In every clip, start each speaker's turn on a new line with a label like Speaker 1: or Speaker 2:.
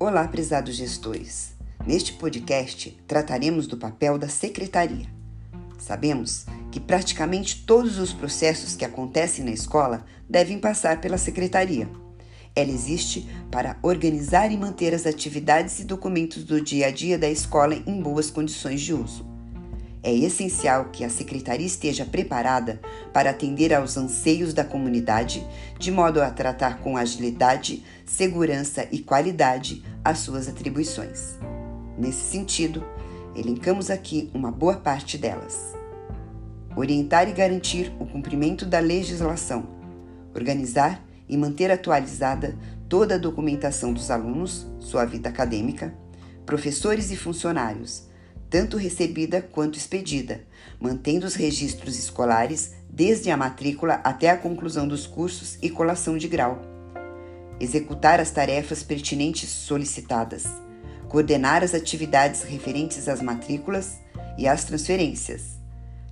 Speaker 1: Olá, prezados gestores. Neste podcast trataremos do papel da secretaria. Sabemos que praticamente todos os processos que acontecem na escola devem passar pela secretaria. Ela existe para organizar e manter as atividades e documentos do dia a dia da escola em boas condições de uso. É essencial que a secretaria esteja preparada para atender aos anseios da comunidade, de modo a tratar com agilidade, segurança e qualidade as suas atribuições. Nesse sentido, elencamos aqui uma boa parte delas. Orientar e garantir o cumprimento da legislação, organizar e manter atualizada toda a documentação dos alunos, sua vida acadêmica, professores e funcionários tanto recebida quanto expedida, mantendo os registros escolares desde a matrícula até a conclusão dos cursos e colação de grau. Executar as tarefas pertinentes solicitadas, coordenar as atividades referentes às matrículas e às transferências,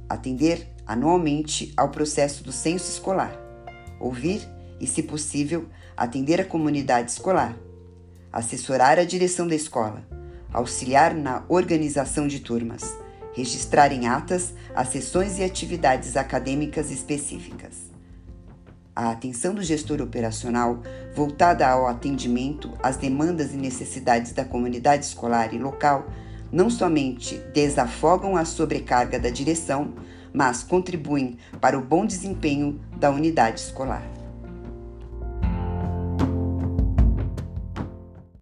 Speaker 1: atender anualmente ao processo do censo escolar, ouvir e, se possível, atender a comunidade escolar, assessorar a direção da escola auxiliar na organização de turmas, registrar em atas as sessões e atividades acadêmicas específicas. A atenção do gestor operacional, voltada ao atendimento às demandas e necessidades da comunidade escolar e local, não somente desafogam a sobrecarga da direção, mas contribuem para o bom desempenho da unidade escolar.